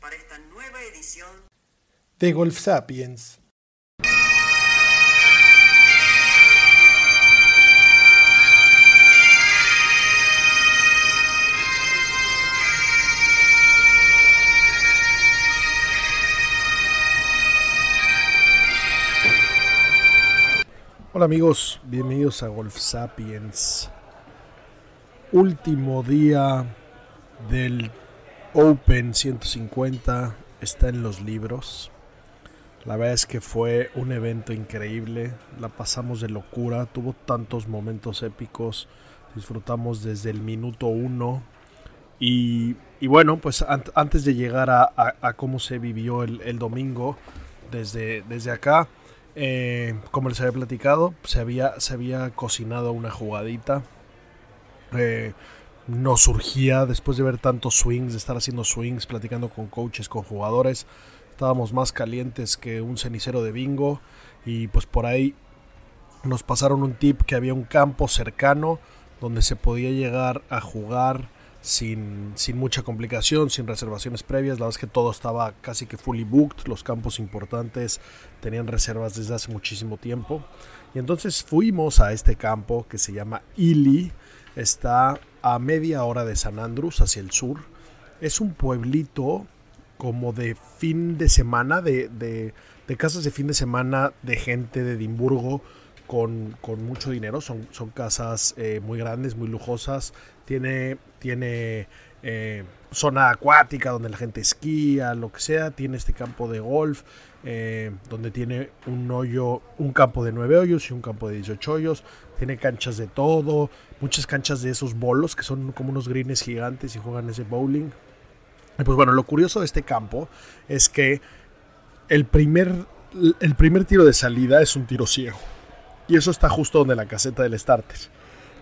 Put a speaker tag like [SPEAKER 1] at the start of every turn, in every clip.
[SPEAKER 1] Para esta nueva edición
[SPEAKER 2] de Golf Sapiens. Hola amigos, bienvenidos a Golf Sapiens. Último día del Open 150 está en los libros. La verdad es que fue un evento increíble, la pasamos de locura, tuvo tantos momentos épicos, disfrutamos desde el minuto uno y, bueno, pues antes de llegar a, cómo se vivió el, domingo desde, desde acá, eh, como les había platicado, se había, se había cocinado una jugadita. Eh, no surgía después de ver tantos swings, de estar haciendo swings, platicando con coaches, con jugadores. Estábamos más calientes que un cenicero de bingo y pues por ahí nos pasaron un tip que había un campo cercano donde se podía llegar a jugar sin, sin, mucha complicación, sin reservaciones previas. La verdad es que todo estaba casi que fully booked. Los campos importantes tenían reservas desde hace muchísimo tiempo. Y entonces fuimos a este campo que se llama Ili. Está a media hora de San Andrés, hacia el sur. Es un pueblito como de fin de semana, de, de, casas de fin de semana de gente de Edimburgo con, mucho dinero. Son, son casas eh, muy grandes, muy lujosas. Tiene, tiene eh, zona acuática donde la gente esquía, lo que sea. Tiene este campo de golf. Eh, donde tiene un hoyo, un campo de 9 hoyos y un campo de 18 hoyos. Tiene canchas de todo, muchas canchas de esos bolos que son como unos greens gigantes y juegan ese bowling. Y pues bueno, lo curioso de este campo es que el primer, el primer tiro de salida es un tiro ciego. Y eso está justo donde la caseta del starter.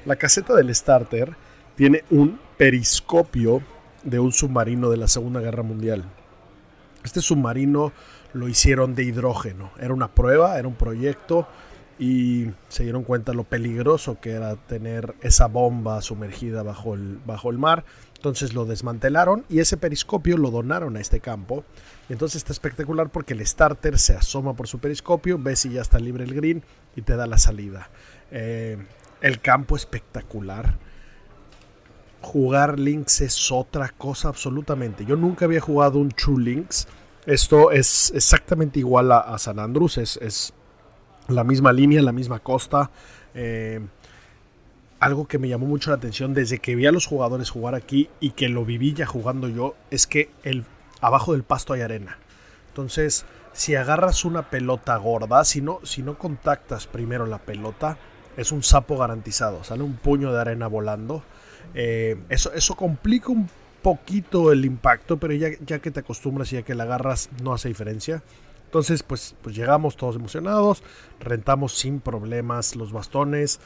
[SPEAKER 2] La caseta del starter tiene un periscopio de un submarino de la Segunda Guerra Mundial. Este submarino lo hicieron de hidrógeno. Era una prueba, era un proyecto y se dieron cuenta lo peligroso que era tener esa bomba sumergida bajo el, bajo el mar. Entonces lo desmantelaron y ese periscopio lo donaron a este campo. Y entonces está espectacular porque el starter se asoma por su periscopio, ve si ya está libre el green y te da la salida. Eh, el campo espectacular. Jugar links es otra cosa absolutamente. Yo nunca había jugado un True Links esto es exactamente igual a, San Andrés, es, la misma línea, la misma costa. Eh, algo que me llamó mucho la atención desde que vi a los jugadores jugar aquí y que lo viví ya jugando yo, es que el, abajo del pasto hay arena. Entonces, si agarras una pelota gorda, si no, si no contactas primero la pelota, es un sapo garantizado. Sale un puño de arena volando. Eh, eso, eso complica un poquito el impacto, pero ya, ya que te acostumbras y ya que la agarras, no hace diferencia. Entonces, pues, pues llegamos todos emocionados, rentamos sin problemas los bastones.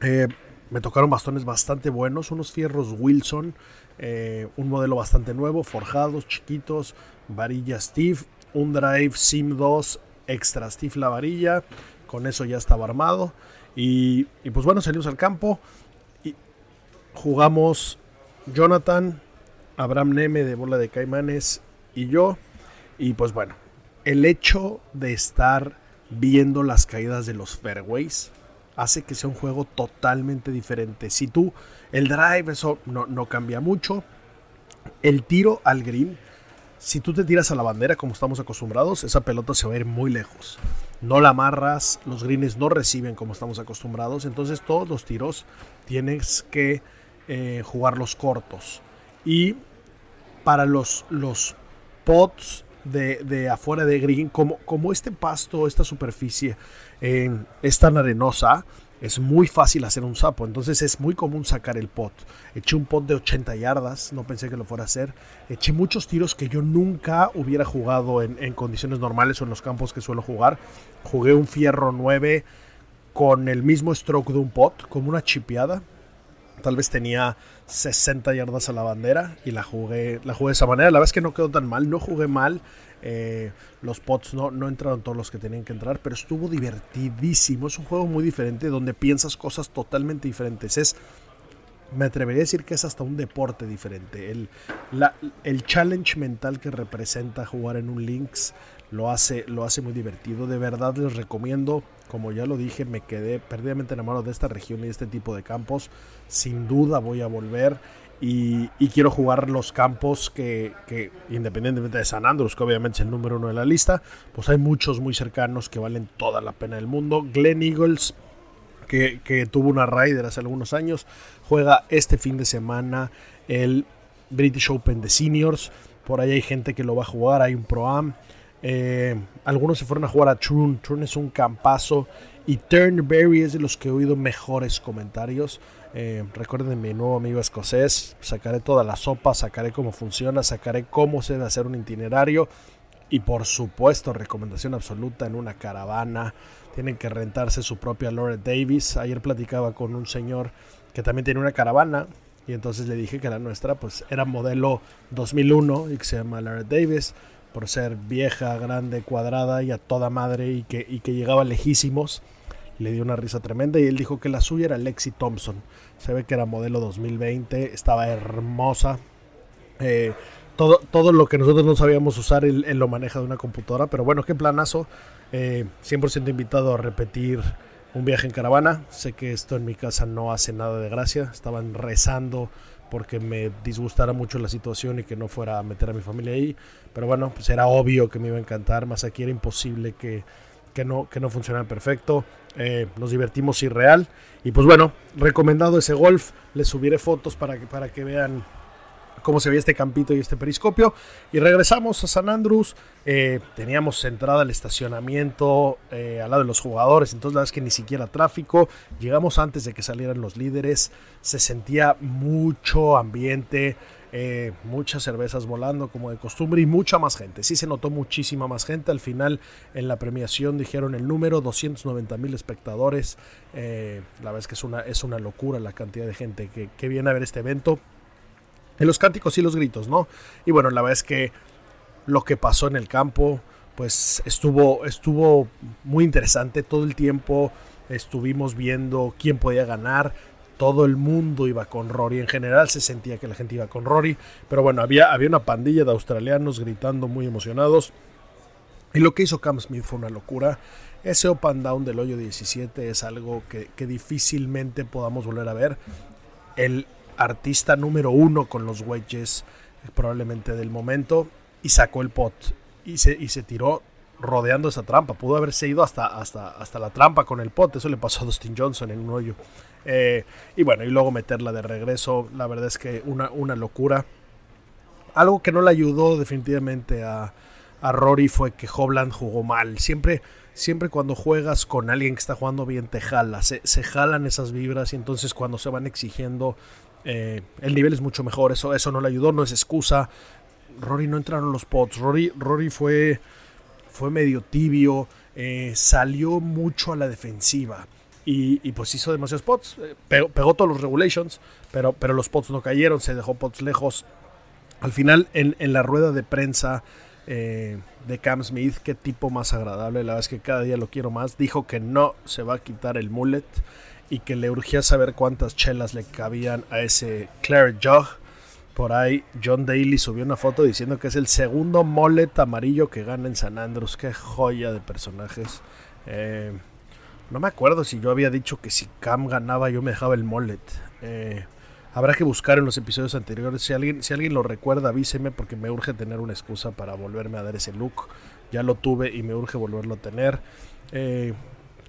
[SPEAKER 2] Eh, me tocaron bastones bastante buenos, unos fierros Wilson, eh, un modelo bastante nuevo, forjados, chiquitos, varilla Steve, un drive Sim 2 extra Steve la varilla, con eso ya estaba armado. Y, y pues bueno, salimos al campo y jugamos Jonathan, Abraham Neme de Bola de Caimanes y yo. Y pues bueno, el hecho de estar viendo las caídas de los fairways hace que sea un juego totalmente diferente. Si tú, el drive, eso no, no cambia mucho. El tiro al green, si tú te tiras a la bandera como estamos acostumbrados, esa pelota se va a ir muy lejos. No la amarras, los greens no reciben como estamos acostumbrados. Entonces todos los tiros tienes que eh, jugar los cortos. Y para los, los pots de, afuera de green, como, como este pasto, esta superficie eh, es tan arenosa, es muy fácil hacer un sapo. Entonces es muy común sacar el pot. Eché un pot de 80 yardas, no pensé que lo fuera a hacer. Eché muchos tiros que yo nunca hubiera jugado en, en condiciones normales o en los campos que suelo jugar. Jugué un fierro 9 con el mismo stroke de un pot, como una chipeada. Tal vez tenía 60 yardas a la bandera y la jugué, la jugué de esa manera. La verdad es que no quedó tan mal, no jugué mal. Eh, los pots no, no entraron todos los que tenían que entrar, pero estuvo divertidísimo. Es un juego muy diferente donde piensas cosas totalmente diferentes. Es, me atrevería a decir que es hasta un deporte diferente. El, el challenge mental que representa jugar en un Lynx lo hace, lo hace muy divertido. De verdad les recomiendo. Como ya lo dije, me quedé perdidamente enamorado de esta región y de este tipo de campos. Sin duda voy a volver. Y, quiero jugar los campos que, independientemente de San Andrews, que obviamente es el número uno de la lista, pues hay muchos muy cercanos que valen toda la pena del mundo. Glen Eagles, que, tuvo una Ryder hace algunos años, juega este fin de semana el British Open de Seniors. Por ahí hay gente que lo va a jugar, hay un Pro-Am. Eh, algunos se fueron a jugar a Trun. Trun es un campazo. Y Turnberry es de los que he oído mejores comentarios. Eh, recuerden mi nuevo amigo escocés. Sacaré toda la sopa, sacaré cómo funciona, sacaré cómo se debe hacer un itinerario. Y por supuesto, recomendación absoluta en una caravana. Tienen que rentarse su propia Laura Davis. Ayer platicaba con un señor que también tiene una caravana. Y entonces le dije que la nuestra pues era modelo 2001 y que se llama Laura Davis. Por ser vieja, grande, cuadrada y a toda madre y que, y que llegaba lejísimos le dio una risa tremenda y él dijo que la suya era Lexi Thompson. Se ve que era modelo 2020, estaba hermosa. Eh, todo, todo lo que nosotros no sabíamos usar, él, lo maneja de una computadora, pero bueno, qué planazo. Eh, 100% invitado a repetir un viaje en caravana. Sé que esto en mi casa no hace nada de gracia. Estaban rezando porque me disgustara mucho la situación y que no fuera a meter a mi familia ahí. Pero bueno, pues era obvio que me iba a encantar. Más aquí era imposible que, que no, que no funcionara perfecto. Eh, nos divertimos irreal. Y pues bueno, recomendado ese golf. Les subiré fotos para que, para que vean cómo se ve este campito y este periscopio. Y regresamos a San Andrews. Eh, teníamos entrada al estacionamiento eh, al lado de los jugadores, entonces la verdad es que ni siquiera tráfico. Llegamos antes de que salieran los líderes. Se sentía mucho ambiente. Eh, muchas cervezas volando como de costumbre y mucha más gente. Sí se notó muchísima más gente. Al final en la premiación dijeron el número 290 mil espectadores. Eh, la verdad es que es una, es una locura la cantidad de gente que viene a ver este evento. En los cánticos y los gritos, ¿no? Y bueno, la verdad es que lo que pasó en el campo, pues estuvo, estuvo muy interesante todo el tiempo. Estuvimos viendo quién podía ganar todo el mundo iba con Rory. En general se sentía que la gente iba con Rory. Pero bueno, había, había una pandilla de australianos gritando muy emocionados. Y lo que hizo Cam Smith fue una locura. Ese up and down del hoyo 17 es algo que, difícilmente podamos volver a ver. El artista número uno con los wedges, probablemente del momento, y sacó el pot. Y se, y se tiró rodeando esa trampa. Pudo haberse ido hasta, hasta, hasta la trampa con el pot. Eso le pasó a Dustin Johnson en un hoyo. Eh, y bueno, y luego meterla de regreso, la verdad es que una, una locura. Algo que no le ayudó definitivamente a, Rory fue que Hobland jugó mal. Siempre, siempre cuando juegas con alguien que está jugando bien, te jala, se, jalan esas vibras y entonces cuando se van exigiendo, eh, el nivel es mucho mejor. Eso, eso no le ayudó, no es excusa. Rory no entraron los pots. Rory, Rory fue, fue medio tibio, eh, salió mucho a la defensiva. Y, pues hizo demasiados pots. Eh, pegó, todos los regulations, pero, pero los pots no cayeron, se dejó pots lejos. Al final, en, la rueda de prensa de Cam Smith, qué tipo más agradable, la verdad es que cada día lo quiero más. Dijo que no se va a quitar el mullet y que le urgía saber cuántas chelas le cabían a ese Claret Jug. Por ahí John Daly subió una foto diciendo que es el segundo mullet amarillo que gana en San Andrews. Qué joya de personajes. Eh, no me acuerdo si yo había dicho que si Cam ganaba yo me dejaba el mullet. Eh, habrá que buscar en los episodios anteriores. Si alguien, si alguien lo recuerda, avíseme porque me urge tener una excusa para volverme a dar ese look. Ya lo tuve y me urge volverlo a tener. Eh,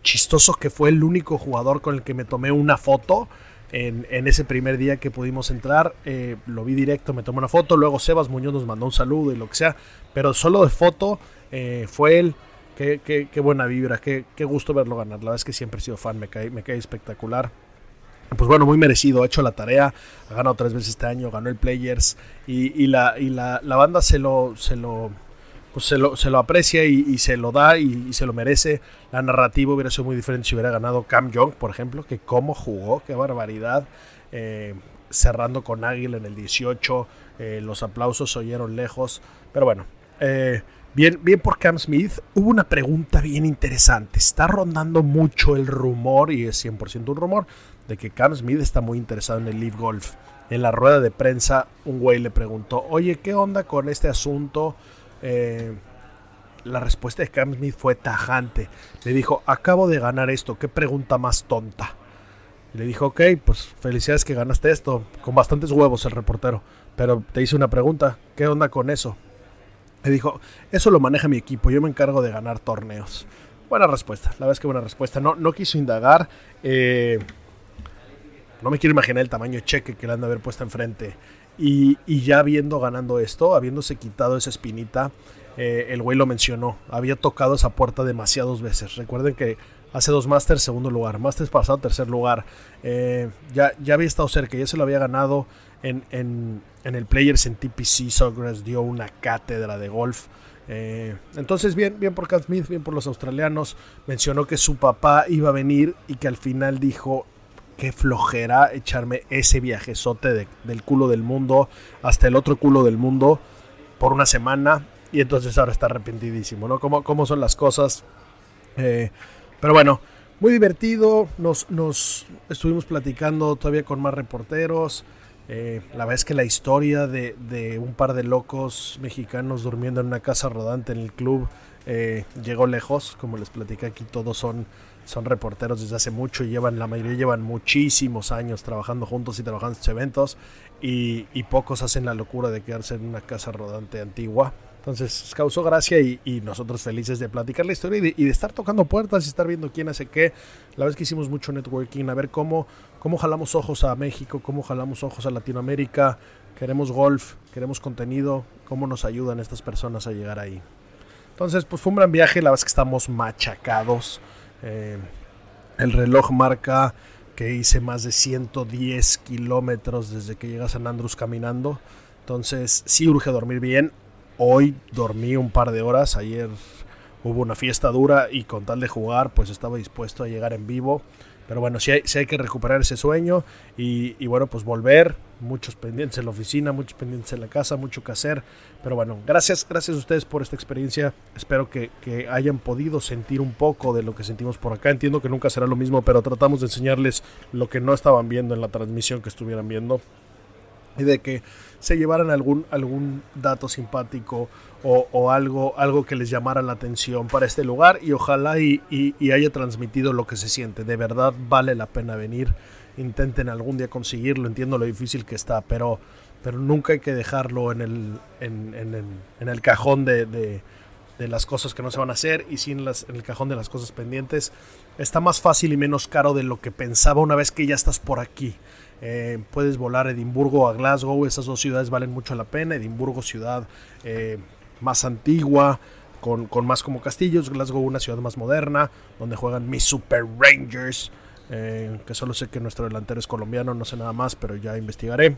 [SPEAKER 2] chistoso que fue el único jugador con el que me tomé una foto en, ese primer día que pudimos entrar. Eh, lo vi directo, me tomé una foto. Luego Sebas Muñoz nos mandó un saludo y lo que sea. Pero solo de foto fue él qué, buena vibra, qué, qué, gusto verlo ganar. La verdad es que siempre he sido fan, me cae, espectacular. Pues bueno, muy merecido, ha hecho la tarea, ha ganado tres veces este año, ganó el Players y, la, y la, banda se lo, se lo, pues se lo, se lo aprecia y, se lo da y, se lo merece. La narrativa hubiera sido muy diferente si hubiera ganado Cam Young, por ejemplo, que cómo jugó, qué barbaridad. Eh, cerrando con Águila en el 18, eh, los aplausos se oyeron lejos, pero bueno, eh, bien, bien por Cam Smith. Hubo una pregunta bien interesante, está rondando mucho el rumor, y es 100% un rumor, de que Cam Smith está muy interesado en el Leaf Golf. En la rueda de prensa, un güey le preguntó, oye, ¿qué onda con este asunto? Eh, la respuesta de Cam Smith fue tajante. Le dijo, acabo de ganar esto, ¿qué pregunta más tonta? Le dijo, ok, pues felicidades que ganaste esto, con bastantes huevos el reportero. Pero te hice una pregunta, ¿qué onda con eso? Le dijo, eso lo maneja mi equipo, yo me encargo de ganar torneos. Buena respuesta, la verdad es que buena respuesta. No, no quiso indagar. Eh, no me quiero imaginar el tamaño de cheque que le han de haber puesto enfrente. Y, ya habiendo ganando esto, habiéndose quitado esa espinita, eh, el güey lo mencionó. Había tocado esa puerta demasiadas veces. Recuerden que hace dos Masters, segundo lugar. Masters pasado, tercer lugar. Eh, ya, ya había estado cerca, ya se lo había ganado en, en, el Players en TPC. Sawgrass dio una cátedra de golf. Eh, entonces, bien, bien por Cat Smith, bien por los australianos. Mencionó que su papá iba a venir y que al final dijo: Qué flojera echarme ese viajezote del culo del mundo hasta el otro culo del mundo por una semana. Y entonces ahora está arrepentidísimo, ¿no? ¿Cómo, cómo son las cosas? Eh, pero bueno, muy divertido. Nos, nos estuvimos platicando todavía con más reporteros. Eh, la verdad es que la historia de, un par de locos mexicanos durmiendo en una casa rodante en el club eh, llegó lejos. Como les platicé aquí, todos son, son reporteros desde hace mucho y llevan, la mayoría llevan muchísimos años trabajando juntos y trabajando en estos eventos. Y, pocos hacen la locura de quedarse en una casa rodante antigua. Entonces causó gracia y, nosotros felices de platicar la historia y de, estar tocando puertas y estar viendo quién hace qué. La vez que hicimos mucho networking, a ver cómo, cómo jalamos ojos a México, cómo jalamos ojos a Latinoamérica. Queremos golf, queremos contenido, cómo nos ayudan estas personas a llegar ahí. Entonces, pues fue un gran viaje, la verdad es que estamos machacados. Eh, el reloj marca que hice más de 110 kilómetros desde que llegué a San Andrés caminando. Entonces, sí urge dormir bien. Hoy dormí un par de horas, ayer hubo una fiesta dura y con tal de jugar pues estaba dispuesto a llegar en vivo. Pero bueno, sí hay, hay que recuperar ese sueño y, bueno, pues volver. Muchos pendientes en la oficina, muchos pendientes en la casa, mucho que hacer. Pero bueno, gracias, gracias a ustedes por esta experiencia. Espero que, que hayan podido sentir un poco de lo que sentimos por acá. Entiendo que nunca será lo mismo, pero tratamos de enseñarles lo que no estaban viendo en la transmisión que estuvieran viendo. Y de que se llevaran algún, algún dato simpático o, algo, algo que les llamara la atención para este lugar y ojalá y, haya transmitido lo que se siente. De verdad vale la pena venir. Intenten algún día conseguirlo. Entiendo lo difícil que está, pero, pero nunca hay que dejarlo en el, en, el, cajón de, de, las cosas que no se van a hacer y sin en el cajón de las cosas pendientes. Está más fácil y menos caro de lo que pensaba una vez que ya estás por aquí. Eh, puedes volar Edimburgo a Glasgow, esas dos ciudades valen mucho la pena. Edimburgo, ciudad eh, más antigua, con, más como castillos. Glasgow, una ciudad más moderna, donde juegan mis Super Rangers. Eh, que solo sé que nuestro delantero es colombiano, no sé nada más, pero ya investigaré.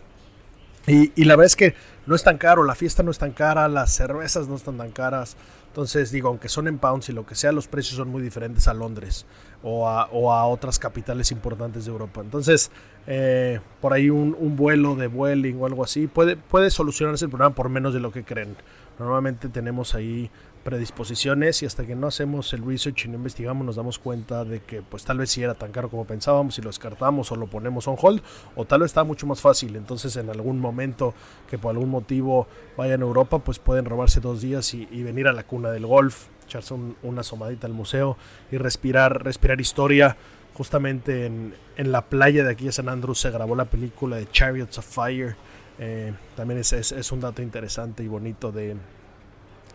[SPEAKER 2] Y, la verdad es que no es tan caro, la fiesta no es tan cara, las cervezas no están tan caras. Entonces digo, aunque son en pounds y lo que sea, los precios son muy diferentes a Londres o a, otras capitales importantes de Europa. Entonces, eh, por ahí un, vuelo de Vueling o algo así puede, puede solucionarse el problema por menos de lo que creen. Normalmente tenemos ahí predisposiciones y hasta que no hacemos el research y no investigamos nos damos cuenta de que pues tal vez si era tan caro como pensábamos y lo descartamos o lo ponemos on hold o tal vez está mucho más fácil. Entonces en algún momento que por algún motivo vayan a Europa pues pueden robarse dos días y, venir a la cuna del golf echarse una asomadita al museo y respirar respirar historia. Justamente en, la playa de aquí de San Andrews se grabó la película de Chariots of Fire. Eh, también es, es un dato interesante y bonito de,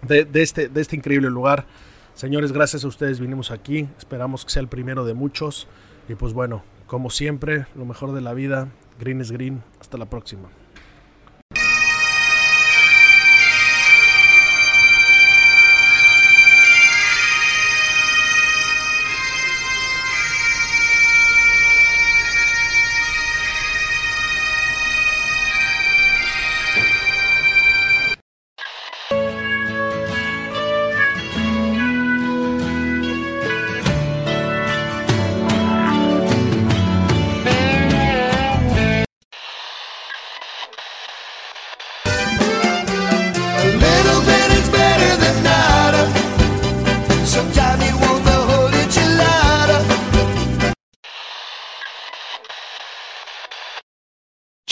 [SPEAKER 2] de, este, de este increíble lugar. Señores, gracias a ustedes vinimos aquí. Esperamos que sea el primero de muchos. Y pues bueno, como siempre, lo mejor de la vida. Green es green. Hasta la próxima.